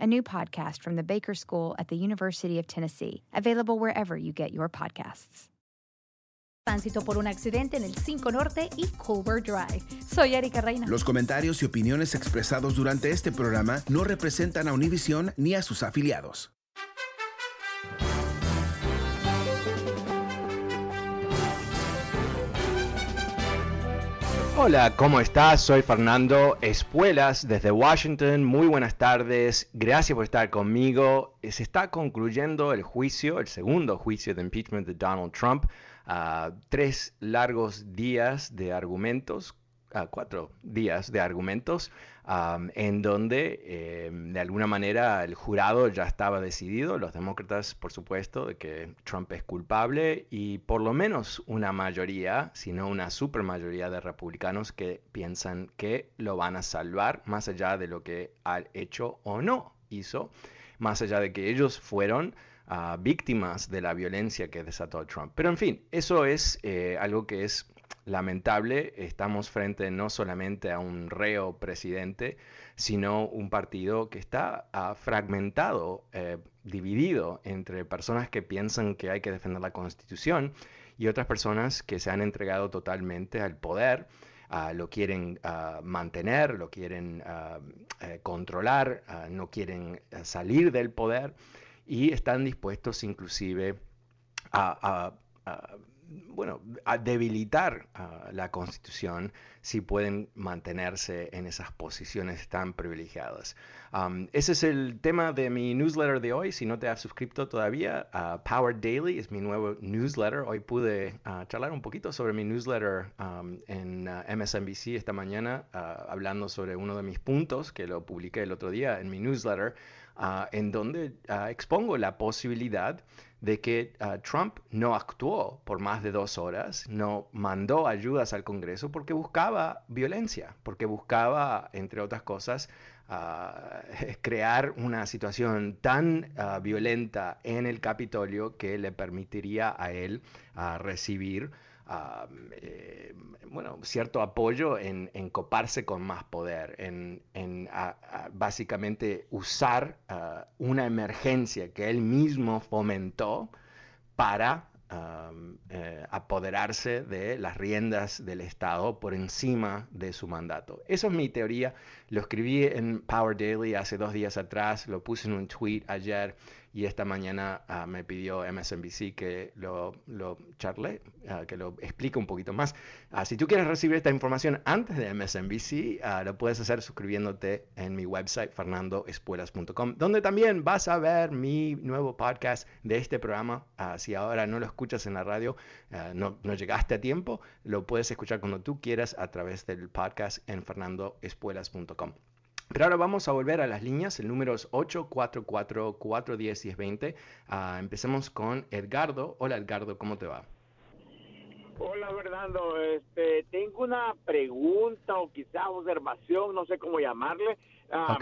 a new podcast from the Baker School at the University of Tennessee, available wherever you get your podcasts. Tránsito por un accidente en el 5 Norte y Culver Drive. Soy Erika Reina. Los comentarios y opiniones expresados durante este programa no representan a Univision ni a sus afiliados. Hola, ¿cómo estás? Soy Fernando Espuelas desde Washington. Muy buenas tardes. Gracias por estar conmigo. Se está concluyendo el juicio, el segundo juicio de impeachment de Donald Trump. Uh, tres largos días de argumentos cuatro días de argumentos en donde eh, de alguna manera el jurado ya estaba decidido, los demócratas por supuesto, de que Trump es culpable y por lo menos una mayoría, si no una supermayoría de republicanos que piensan que lo van a salvar más allá de lo que ha hecho o no hizo, más allá de que ellos fueron ah, víctimas de la violencia que desató Trump. Pero en fin, eso es eh, algo que es lamentable, estamos frente no solamente a un reo presidente, sino un partido que está ah, fragmentado, eh, dividido entre personas que piensan que hay que defender la Constitución y otras personas que se han entregado totalmente al poder. Ah, lo quieren ah, mantener, lo quieren eh, controlar, no quieren eh, salir del poder y están dispuestos inclusive a bueno, a debilitar la Constitución si pueden mantenerse en esas posiciones tan privilegiadas. Um, ese es el tema de mi newsletter de hoy. Si no te has suscrito todavía, uh, Power Daily es mi nuevo newsletter. Hoy pude uh, charlar un poquito sobre mi newsletter um, en uh, MSNBC esta mañana, hablando sobre uno de mis puntos que lo publiqué el otro día en mi newsletter, en donde expongo la posibilidad de que ah, Trump no actuó por más de dos horas, no mandó ayudas al Congreso porque buscaba violencia, porque buscaba, entre otras cosas, ah, crear una situación tan ah, violenta en el Capitolio que le permitiría a él recibir eh, bueno, cierto apoyo en, coparse con más poder, en, básicamente usar una emergencia que él mismo fomentó para eh, apoderarse de las riendas del Estado por encima de su mandato. Eso es mi teoría. Lo escribí en Power Daily hace dos días atrás, lo puse en un tweet ayer y esta mañana ah, me pidió MSNBC que lo, lo charle, ah, que lo explique un poquito más. Ah, si tú quieres recibir esta información antes de MSNBC, lo puedes hacer suscribiéndote en mi website fernandoespuelas.com, donde también vas a ver mi nuevo podcast de este programa. si ahora no lo escuchas en la radio, no, no llegaste a tiempo, lo puedes escuchar cuando tú quieras a través del podcast en fernandoespuelas.com. Pero ahora vamos a volver a las líneas, el número es 844-410-1020. Uh, empecemos con Edgardo. Hola Edgardo, ¿cómo te va? Hola Fernando, este, tengo una pregunta o quizás observación, no sé cómo llamarle. Uh,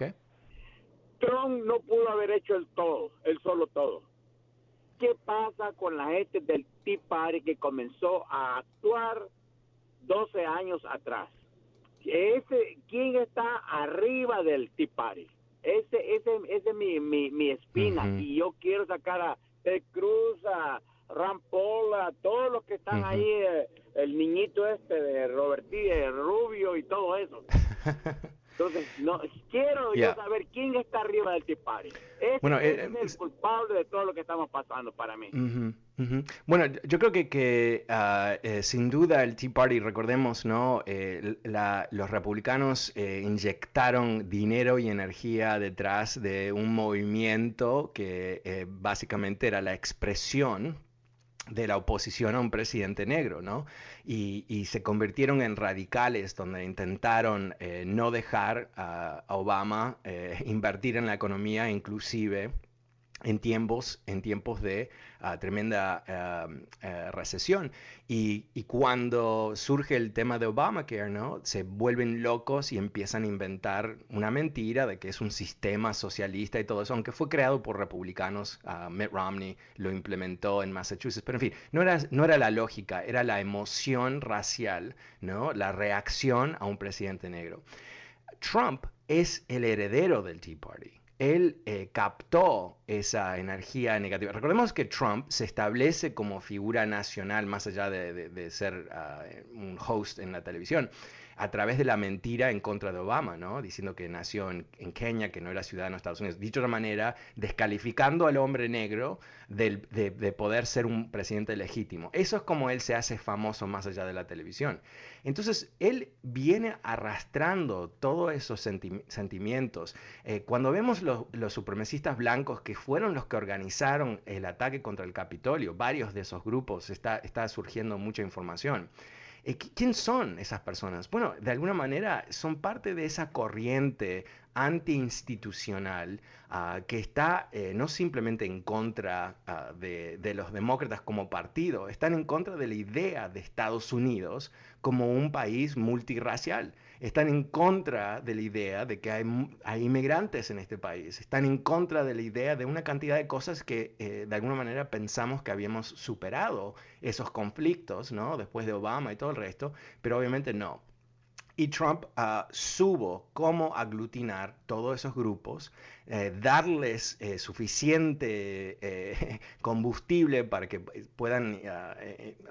Trump no pudo haber hecho el todo, el solo todo. ¿Qué pasa con la gente del Tea Party que comenzó a actuar 12 años atrás? Ese, ¿quién está arriba del Tea Party? Ese, ese, ese es mi, mi, mi espina y yo quiero sacar a Ted Cruz, a Ram Paul, a todos los que están ahí eh, el niñito este de Roberti, Rubio y todo eso. Entonces, no, quiero yo saber quién está arriba del Tea Party. bueno, es el culpable de todo lo que estamos pasando para mí. Bueno, yo creo que, que ah, eh, sin duda el Tea Party, recordemos, ¿no? Eh, los republicanos eh, inyectaron dinero y energía detrás de un movimiento que básicamente era la expresión de la oposición a un presidente negro, ¿no? Y, se convirtieron en radicales donde intentaron eh, no dejar a, Obama eh, invertir en la economía, inclusive en tiempos, en tiempos de ah, tremenda ah, eh, recesión. Y, cuando surge el tema de Obamacare, ¿no? se vuelven locos y empiezan a inventar una mentira de que es un sistema socialista y todo eso, aunque fue creado por republicanos, uh, Mitt Romney lo implementó en Massachusetts, pero en fin, no era, no era la lógica, era la emoción racial, ¿no? la reacción a un presidente negro. Trump es el heredero del Tea Party él eh, captó esa energía negativa. Recordemos que Trump se establece como figura nacional más allá de, ser ah, un host en la televisión a través de la mentira en contra de Obama, ¿no? Diciendo que nació en, Kenia, que no era ciudadano de Estados Unidos. Dicho de otra manera, descalificando al hombre negro de, poder ser un presidente legítimo. Eso es como él se hace famoso más allá de la televisión. Entonces, él viene arrastrando todos esos sentimientos. Eh, cuando vemos los, supremacistas blancos que fueron los que organizaron el ataque contra el Capitolio, varios de esos grupos, está, está surgiendo mucha información. Eh, ¿Quién son esas personas? Bueno, de alguna manera son parte de esa corriente antiinstitucional uh, que está eh, no simplemente en contra ah, de, de, los demócratas como partido, están en contra de la idea de Estados Unidos como un país multirracial están en contra de la idea de que hay, inmigrantes en este país, están en contra de la idea de una cantidad de cosas que eh, de alguna manera pensamos que habíamos superado esos conflictos, ¿no? Después de Obama y todo el resto, pero obviamente no. Y Trump uh, supo cómo aglutinar todos esos grupos, eh, darles eh, suficiente eh, combustible para que puedan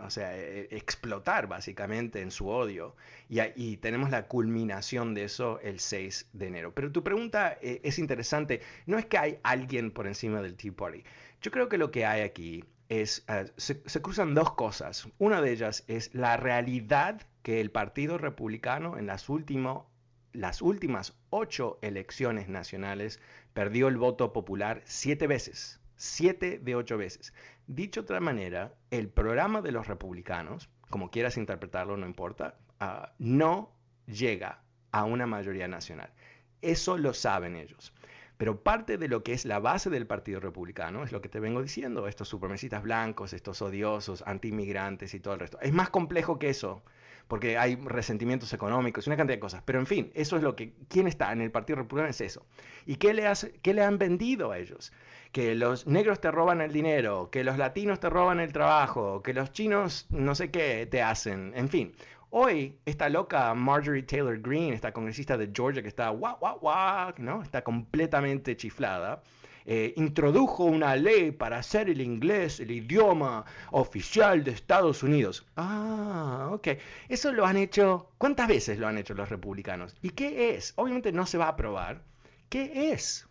o sea, explotar básicamente en su odio. Y, y, tenemos la culminación de eso el 6 de enero. Pero tu pregunta es interesante. No es que hay alguien por encima del Tea Party. Yo creo que lo que hay aquí es, se, se cruzan dos cosas. Una de ellas es la realidad que el Partido Republicano en las, últimas ocho elecciones nacionales perdió el voto popular siete veces, siete de ocho veces. Dicho de otra manera, el programa de los republicanos, como quieras interpretarlo, no importa, ah, no llega a una mayoría nacional. Eso lo saben ellos. Pero parte de lo que es la base del Partido Republicano es lo que te vengo diciendo, estos supremacistas blancos, estos odiosos, antiinmigrantes y todo el resto. Es más complejo que eso porque hay resentimientos económicos y una cantidad de cosas. Pero en fin, eso es lo que, ¿quién está en el Partido Republicano? Es eso. ¿Y qué le, hace, qué le han vendido a ellos? Que los negros te roban el dinero, que los latinos te roban el trabajo, que los chinos no sé qué te hacen, en fin. Hoy, esta loca Marjorie Taylor Greene, esta congresista de Georgia que está guau, guau, guau, ¿no? Está completamente chiflada eh, introdujo una ley para hacer el inglés el idioma oficial de Estados Unidos. Ah, ok. Eso lo han hecho, ¿cuántas veces lo han hecho los republicanos? ¿Y qué es? Obviamente no se va a aprobar. ¿Qué es?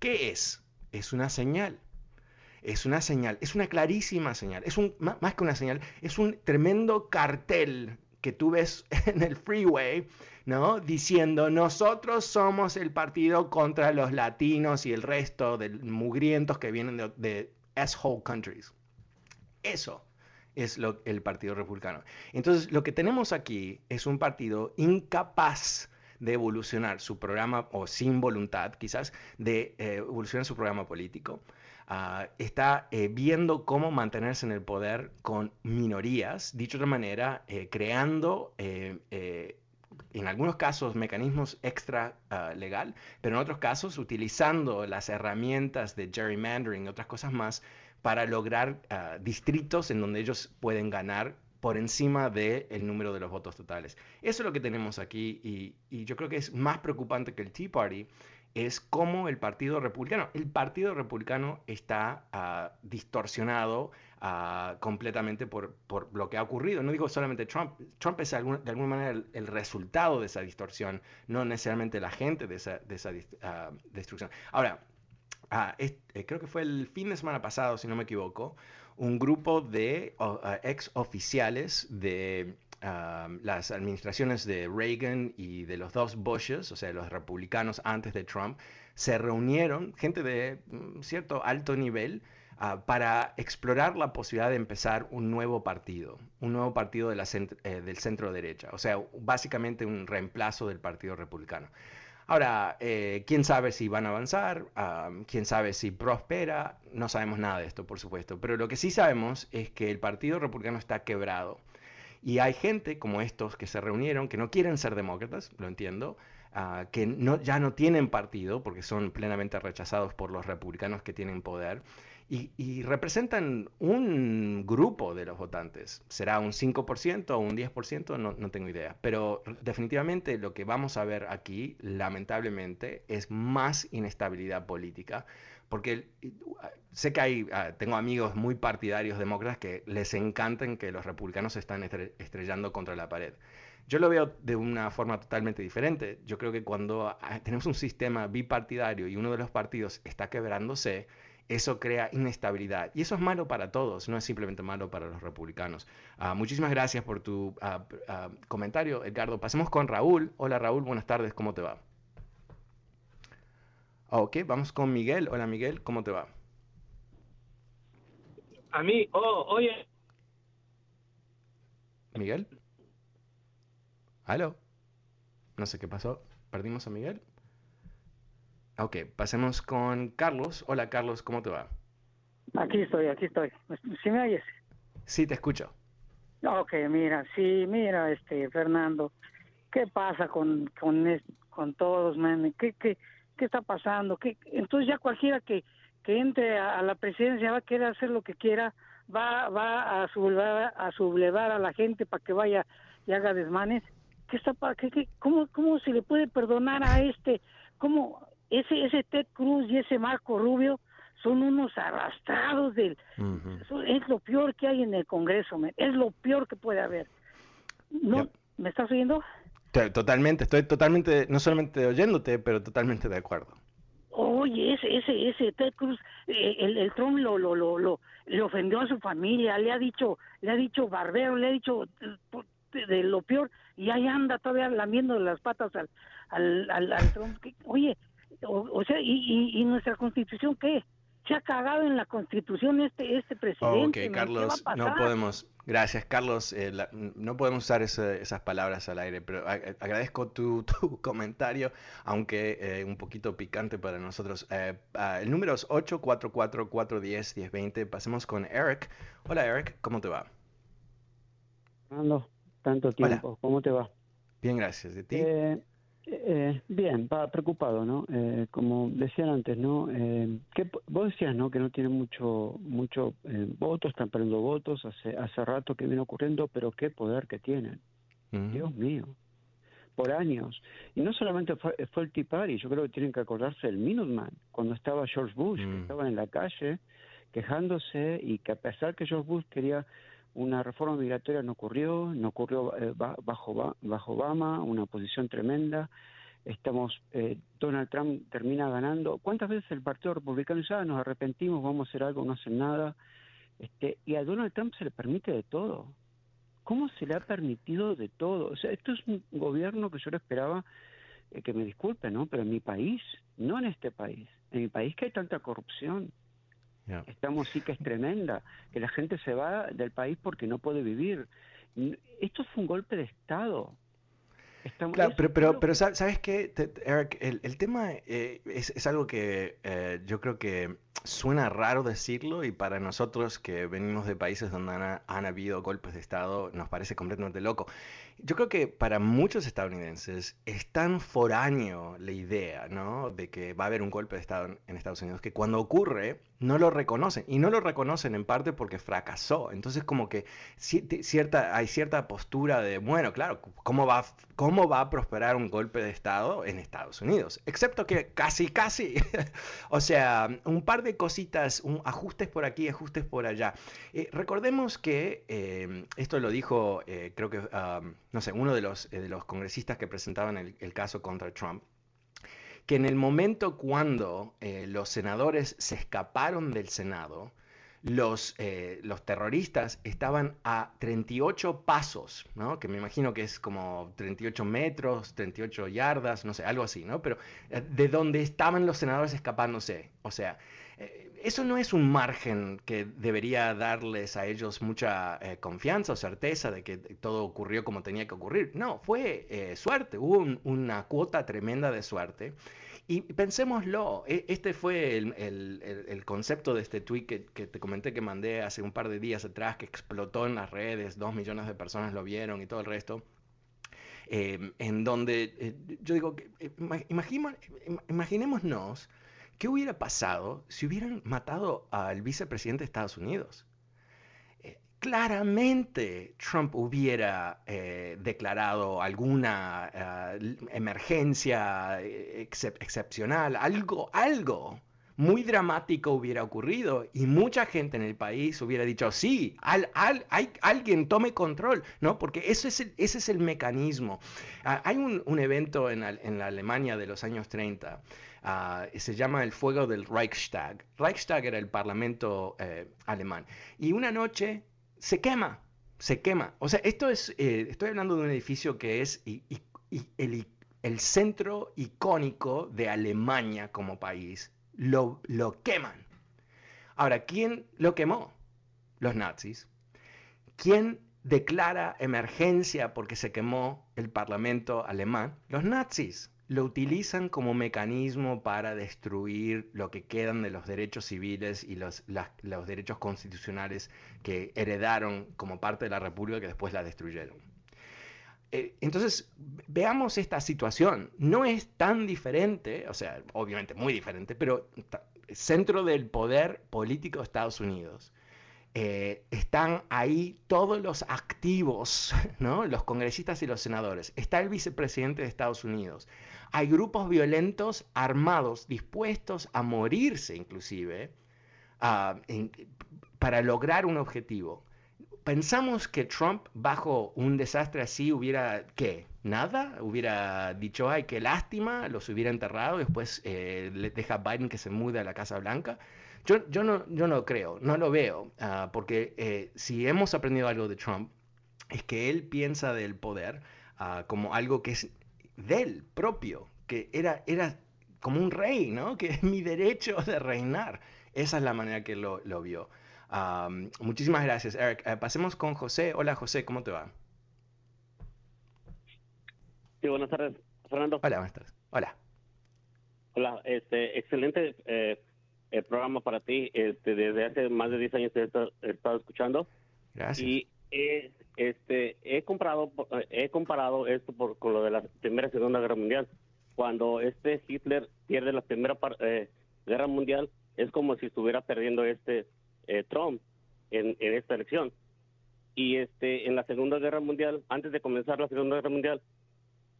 ¿Qué es? Es una señal. Es una señal, es una clarísima señal. Es un, más que una señal, es un tremendo cartel que tú ves en el freeway ¿no? Diciendo, nosotros somos el partido contra los latinos y el resto de mugrientos que vienen de, asshole countries. Eso es lo, el Partido Republicano. Entonces, lo que tenemos aquí es un partido incapaz de evolucionar su programa, o sin voluntad quizás, de eh, evolucionar su programa político. Ah, está eh, viendo cómo mantenerse en el poder con minorías, dicho de otra manera, eh, creando en algunos casos mecanismos extra ah, legal, pero en otros casos utilizando las herramientas de gerrymandering y otras cosas más para lograr ah, distritos en donde ellos pueden ganar por encima del número de los votos totales. Eso es lo que tenemos aquí y, yo creo que es más preocupante que el Tea Party es cómo el Partido Republicano, el Partido Republicano está ah, distorsionado ah, completamente por, por, lo que ha ocurrido. No digo solamente Trump, Trump es de alguna manera el, resultado de esa distorsión, no necesariamente la gente de esa, de esa uh, destrucción. Ahora, eh, creo que fue el fin de semana pasado, si no me equivoco, un grupo de ex oficiales de las administraciones de Reagan y de los dos Bushes, o sea, los republicanos antes de Trump, se reunieron, gente de mm, cierto alto nivel, ah, para explorar la posibilidad de empezar un nuevo partido, un nuevo partido eh, del centro derecha, o sea, básicamente un reemplazo del Partido Republicano. Ahora, eh, quién sabe si van a avanzar, quién sabe si prospera, no sabemos nada de esto, por supuesto, pero lo que sí sabemos es que el Partido Republicano está quebrado y hay gente como estos que se reunieron, que no quieren ser demócratas, lo entiendo, ah, que no, ya no tienen partido porque son plenamente rechazados por los republicanos que tienen poder. Y, representan un grupo de los votantes. ¿Será un 5% o un 10%? No, no, tengo idea. Pero definitivamente lo que vamos a ver aquí, lamentablemente, es más inestabilidad política porque sé que hay, ah, tengo amigos muy partidarios demócratas que les encantan que los republicanos se están estrellando contra la pared. Yo lo veo de una forma totalmente diferente. Yo creo que cuando ah, tenemos un sistema bipartidario y uno de los partidos está quebrándose, eso crea inestabilidad. Y eso es malo para todos, no es simplemente malo para los republicanos. Ah, muchísimas gracias por tu comentario, Edgardo. Pasemos con Raúl. Hola Raúl, buenas tardes, ¿cómo te va? Ok, vamos con Miguel. Hola Miguel, ¿cómo te va? A mí, oh, oye. Miguel. ¿Aló? No sé qué pasó. ¿Perdimos a Miguel? Ok, pasemos con Carlos. Hola Carlos, ¿cómo te va? Aquí estoy, aquí estoy. ¿Sí me oyes? Sí, te escucho. Ok, mira, sí, mira, este, Fernando, ¿qué pasa con, con, con todos, man? ¿Qué, qué, qué está pasando, ¿Qué? entonces ya cualquiera que, que entre a, la presidencia va a querer hacer lo que quiera, va, va a sublevar, a sublevar a la gente para que vaya y haga desmanes. ¿Qué está qué, qué, cómo, ¿Cómo se le puede perdonar a este? ¿Cómo ese, ese Ted Cruz y ese Marco Rubio son unos arrastrados del... Es lo peor que hay en el Congreso, es lo peor que puede haber. ¿No? ¿Me estás oyendo? Totalmente, estoy totalmente, no solamente oyéndote, pero totalmente de acuerdo. Oye, ese, ese, ese Ted Cruz, eh, el, el Trump lo, lo, lo, lo, le ofendió a su familia, le ha dicho, le ha dicho barbero, le ha dicho de, lo peor, y ahí anda todavía lamiendo las patas al, al, al, Trump. Oye, o, sea, y, y, nuestra constitución qué? Se ha cagado en la constitución este, este presidente. Ok, Carlos, no podemos, Gracias, Carlos. Eh, no podemos usar esas palabras al aire, pero agradezco tu, comentario, aunque eh, un poquito picante para nosotros. Eh, ah, el número es 844-410-1020. Pasemos con Eric. Hola, Eric, ¿cómo te va? Ando, tanto tiempo. ¿Cómo te va? Bien, gracias. ¿De ti? Eh, bien, va preocupado, ¿no? Eh, como decían antes, ¿no? Eh, que, vos decías, ¿no? Que no tiene mucho, mucho eh, votos, están perdiendo votos, hace, hace rato que viene ocurriendo, pero qué poder que tienen. Dios mío. Por años. Y no solamente fue, fue el Tea Party, yo creo que tienen que acordarse del Minuteman, cuando estaba George Bush, que estaba en la calle quejándose y que a pesar que George Bush quería una reforma migratoria no ocurrió, no ocurrió eh, bajo, bajo Obama, una posición tremenda. Estamos, eh, Donald Trump termina ganando. ¿Cuántas veces el Partido Republicano dice, ah, nos arrepentimos, vamos a hacer algo, no hacen nada? Este, y a Donald Trump se le permite de todo. ¿Cómo se le ha permitido de todo? O sea, esto es un gobierno que yo lo esperaba, eh, que me disculpe, ¿no? Pero en mi país, no en este país. En mi país que hay tanta corrupción, Estamos sí que es tremenda, que la gente se va del país porque no puede vivir. Esto fue un golpe de Estado. claro, pero, pero, pero, ¿sabes qué, Eric? El, tema eh, es, es, algo que eh, yo creo que suena raro decirlo y para nosotros que venimos de países donde han, habido golpes de Estado nos parece completamente loco. Yo creo que para muchos estadounidenses es tan foráneo la idea ¿no? de que va a haber un golpe de Estado en Estados Unidos que cuando ocurre no lo reconocen. Y no lo reconocen en parte porque fracasó. Entonces como que cierta, hay cierta postura de, bueno, claro, ¿cómo va, ¿cómo va a prosperar un golpe de Estado en Estados Unidos? Excepto que casi, casi. o sea, un par de cositas, un, ajustes por aquí, ajustes por allá. Eh, recordemos que, eh, esto lo dijo, eh, creo que, um, no sé, uno de los, de los congresistas que presentaban el caso contra Trump que en el momento cuando eh, los senadores se escaparon del Senado, los, eh, los terroristas estaban a 38 pasos, ¿no? que me imagino que es como 38 metros, 38 yardas, no sé, algo así, ¿no? Pero eh, de donde estaban los senadores escapándose. O sea, eso no es un margen que debería darles a ellos mucha confianza o certeza de que todo ocurrió como tenía que ocurrir. No, fue suerte, hubo una cuota tremenda de suerte. Y pensémoslo, e, este fue el, concepto de este tweet que, te comenté que mandé hace un par de días atrás, que explotó en las redes, dos millones de personas lo vieron y todo el resto. Em, en donde eh, yo digo, eh, imaginémonos qué hubiera pasado si hubieran matado al vicepresidente de Estados Unidos claramente Trump hubiera eh, declarado alguna eh, emergencia eh, excepcional, algo, algo muy dramático hubiera ocurrido y mucha gente en el país hubiera dicho, sí, al, hay, alguien tome control, ¿no? Porque eso es ese es el mecanismo. Ah, hay un, evento en, la Alemania de los años 30, ah, se llama el fuego del Reichstag. Reichstag era el parlamento alemán. Y una noche se quema, se quema. O sea, esto es, eh, estoy hablando de un edificio que es el, centro icónico de Alemania como país. Lo, lo queman. Ahora, ¿quién lo quemó? Los nazis. ¿Quién declara emergencia porque se quemó el parlamento alemán? Los nazis lo utilizan como mecanismo para destruir lo que quedan de los derechos civiles y los, los derechos constitucionales que heredaron como parte de la República que después la destruyeron. Eh, entonces, veamos esta situación. No es tan diferente, o sea, obviamente muy diferente, pero centro del poder político de Estados Unidos. Eh, están ahí todos los activos, ¿no? los congresistas y los senadores. Está el vicepresidente de Estados Unidos hay grupos violentos armados dispuestos a morirse inclusive ah, para lograr un objetivo. Pensamos que Trump bajo un desastre así hubiera, ¿qué? Nada, hubiera dicho, ay, qué lástima, los hubiera enterrado, después eh, le deja a Biden que se mude a la Casa Blanca. Yo, yo, no, yo no creo, no lo veo, ah, porque eh, si hemos aprendido algo de Trump, es que él piensa del poder ah, como algo que es del propio, que era, era como un rey, ¿no? Que es mi derecho de reinar. Esa es la manera que lo, lo vio. muchísimas gracias, Eric. Eh, pasemos con José. Hola, José, ¿cómo te va? Sí, buenas tardes, Fernando. Hola, buenas tardes. Hola. Hola, este, excelente eh, programa para ti. Este, desde hace más de 10 años te he estado, escuchando. Gracias. Y eh, este, he comprado, he comparado esto por, con lo de la Primera y Segunda Guerra Mundial. Cuando este Hitler pierde la Primera eh, Guerra Mundial, es como si estuviera perdiendo este eh, Trump en, esta elección. Y este, en la Segunda Guerra Mundial, antes de comenzar la Segunda Guerra Mundial,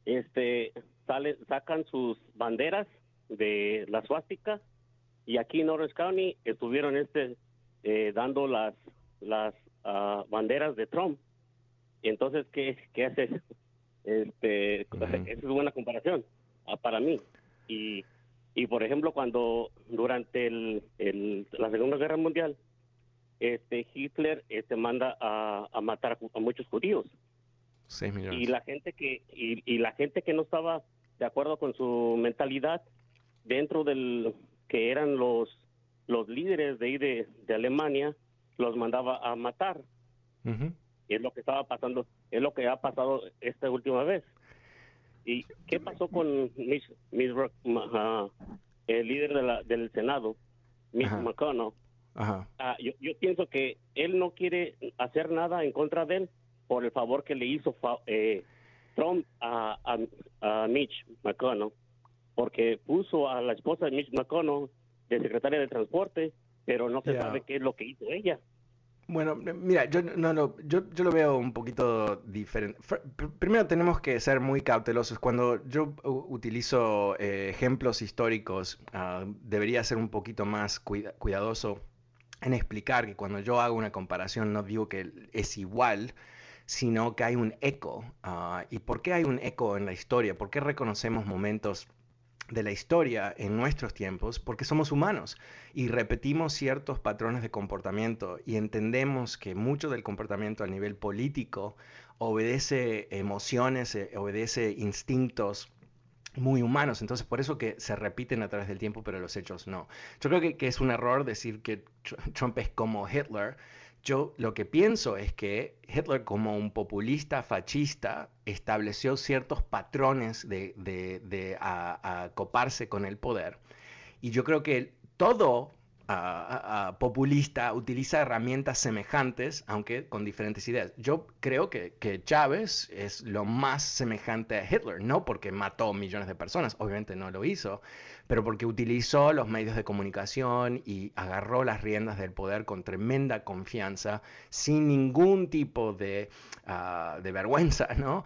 este, sale, sacan sus banderas de la suástica y aquí en Orange County estuvieron este eh, dando las las ah, banderas de Trump entonces, ¿qué, qué haces? Este, Esa es buena comparación para mí. Y, y, por ejemplo, cuando durante el, el, la Segunda Guerra Mundial, este Hitler este, manda a, a matar a, muchos judíos. Y la gente que y, y, la gente que no estaba de acuerdo con su mentalidad dentro del que eran los los líderes de ahí de, de Alemania los mandaba a matar es lo que estaba pasando, es lo que ha pasado esta última vez. ¿Y qué pasó con Miss, el líder de la, del Senado? Mitch McConnell, ah, yo, yo, pienso que él no quiere hacer nada en contra de él por el favor que le hizo eh, Trump a, a, Mitch McConnell, porque puso a la esposa de Mitch McConnell de secretaria de transporte, pero no se sabe qué es lo que hizo ella. Bueno, mira, yo no, no, yo, yo lo veo un poquito diferente. Primero tenemos que ser muy cautelosos. Cuando yo utilizo eh, ejemplos históricos, uh, debería ser un poquito más cuidadoso en explicar que cuando yo hago una comparación no digo que es igual, sino que hay un eco. Uh, ¿Y por qué hay un eco en la historia? ¿Por qué reconocemos momentos de la historia en nuestros tiempos porque somos humanos y repetimos ciertos patrones de comportamiento y entendemos que mucho del comportamiento a nivel político obedece emociones, eh, obedece instintos muy humanos, entonces por eso que se repiten a través del tiempo, pero los hechos no. Yo creo que, que es un error decir que Trump es como Hitler, yo lo que pienso es que Hitler como un populista fascista estableció ciertos patrones de, coparse con el poder. Y yo creo que todo populista utiliza herramientas semejantes, aunque con diferentes ideas. Yo creo que, que, Chávez es lo más semejante a Hitler, no porque mató millones de personas, obviamente no lo hizo, pero porque utilizó los medios de comunicación y agarró las riendas del poder con tremenda confianza, sin ningún tipo de, ah, de vergüenza, ¿no?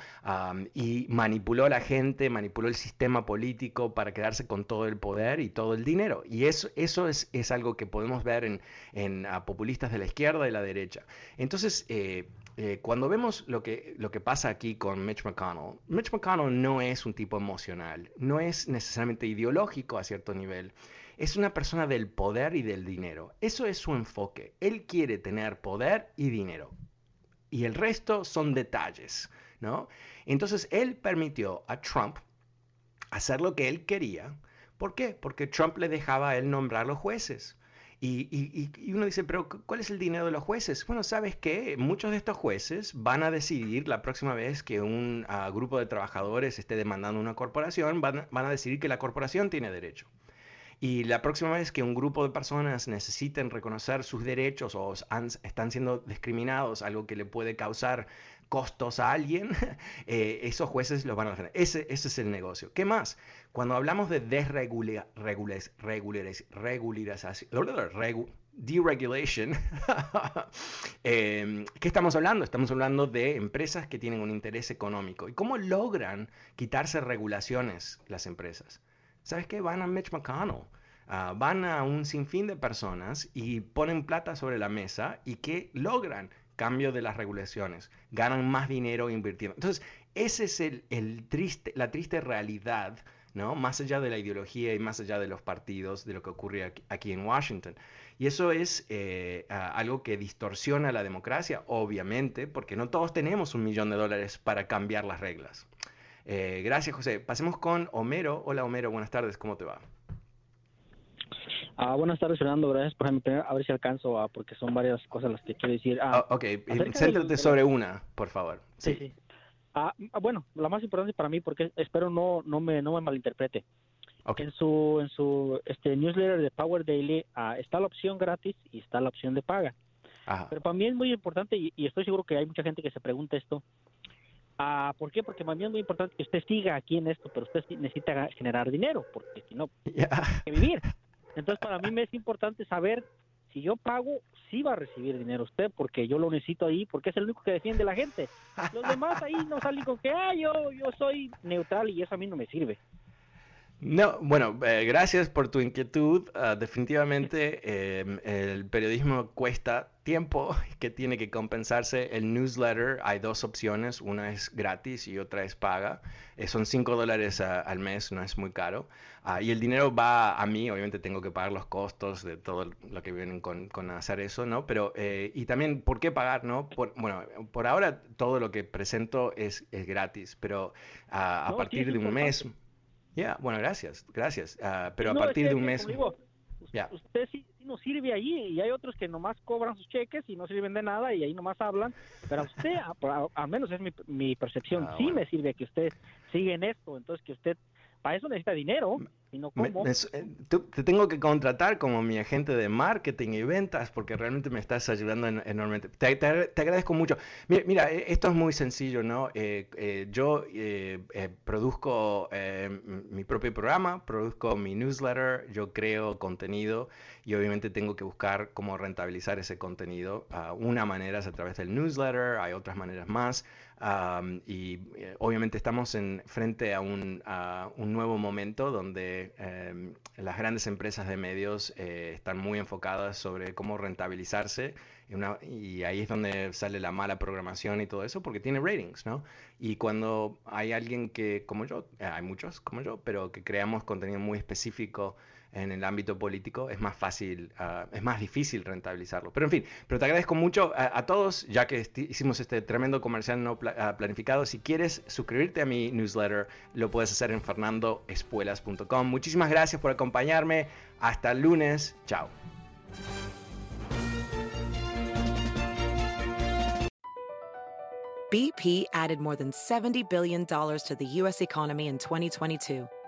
y manipuló a la gente, manipuló el sistema político para quedarse con todo el poder y todo el dinero. Y eso, eso es, es algo que podemos ver en, populistas de la izquierda y la derecha. Entonces, eh, eh, cuando vemos lo que, lo que pasa aquí con Mitch McConnell, Mitch McConnell no es un tipo emocional, no es necesariamente ideológico a cierto nivel, es una persona del poder y del dinero. Eso es su enfoque. Él quiere tener poder y dinero. Y el resto son detalles, ¿no? Entonces él permitió a Trump hacer lo que él quería. ¿Por qué? Porque Trump le dejaba a él nombrar los jueces. Y, uno dice, pero ¿cuál es el dinero de los jueces? Bueno, sabes que muchos de estos jueces van a decidir la próxima vez que un grupo de trabajadores esté demandando una corporación, van, a decidir que la corporación tiene derecho. Y la próxima vez que un grupo de personas necesiten reconocer sus derechos o están siendo discriminados, algo que le puede causar costos a alguien, eh, esos jueces los van a defender. Ese, ese es el negocio. ¿Qué más? Cuando hablamos de deregulation, eh, ¿qué estamos hablando? Estamos hablando de empresas que tienen un interés económico. ¿Y cómo logran quitarse regulaciones las empresas? ¿Sabes qué? Van a Mitch McConnell. Ah, van a un sinfín de personas y ponen plata sobre la mesa y ¿qué logran cambio de las regulaciones, ganan más dinero invirtiendo. Entonces, ese es el, triste, la triste realidad, ¿no? Más allá de la ideología y más allá de los partidos, de lo que ocurre aquí, en Washington. Y eso es eh, algo que distorsiona la democracia, obviamente, porque no todos tenemos un millón de dólares para cambiar las reglas. Eh, gracias, José. Pasemos con Homero. Hola, Homero. Buenas tardes. ¿Cómo te va? Ah, buenas tardes, Fernando. Gracias por invitarme. A ver si alcanzo, a, porque son varias cosas las que quiero decir. Ah, oh, ok, céntrate sobre una, por favor. Sí, sí. Ah, ah, bueno, la más importante para mí, porque espero no no me no me malinterprete. Okay. En su en su este newsletter de Power Daily ah, está la opción gratis y está la opción de paga. Ajá. Pero para mí es muy importante y, estoy seguro que hay mucha gente que se pregunta esto. Ah, ¿Por qué? Porque para mí es muy importante que usted siga aquí en esto, pero usted necesita generar dinero, porque si no, hay que vivir. Entonces, para mí me es importante saber si yo pago, sí va a recibir dinero usted, porque yo lo necesito ahí, porque es el único que defiende la gente. Los demás ahí no salen con que, ah, yo, yo soy neutral y eso a mí no me sirve. No, bueno, eh, gracias por tu inquietud. Ah, definitivamente em, el periodismo cuesta tiempo que tiene que compensarse. El newsletter hay dos opciones, una es gratis y otra es paga. Eh, son 5 dólares al mes, no es muy caro. Ah, y el dinero va a mí, obviamente tengo que pagar los costos de todo lo que vienen con, con hacer eso, ¿no? Pero, eh, y también, ¿por qué pagar, no? Por, bueno, por ahora todo lo que presento es, es gratis, pero ah, a partir de un mes... Ya, bueno, gracias, gracias. Ah, pero a partir de un mes... Usted sí, nos sirve allí y hay otros que nomás cobran sus cheques y no sirven de nada y ahí nomás hablan. Pero a usted, al menos es mi, mi percepción, ah, sí me sirve que usted siga en esto. Entonces, que usted para eso necesita dinero. Eh, te tengo que contratar como mi agente de marketing y ventas porque realmente me estás ayudando enormemente. Te, te, agradezco mucho. Mira, eh, esto es muy sencillo, ¿no? Eh, yo produzco mi propio programa, produzco mi newsletter, yo creo contenido y obviamente tengo que buscar cómo rentabilizar ese contenido. Uh, una manera es a través del newsletter, hay otras maneras más y eh, obviamente estamos en, frente a un, un nuevo momento donde em, las grandes empresas de medios eh, están muy enfocadas sobre cómo rentabilizarse y ahí es donde sale la mala programación y todo eso porque tiene ratings, ¿no? Y cuando hay alguien que, como yo, eh, hay muchos como yo, pero que creamos contenido muy específico en el ámbito político es más fácil, ah, es más difícil rentabilizarlo. Pero en fin, pero te agradezco mucho a, todos, ya que hicimos este tremendo comercial no ah, planificado. Si quieres suscribirte a mi newsletter, lo puedes hacer en fernandoespuelas.com. Muchísimas gracias por acompañarme. Hasta el lunes. Chao. BP added more than $70 billion to the U.S. economy in 2022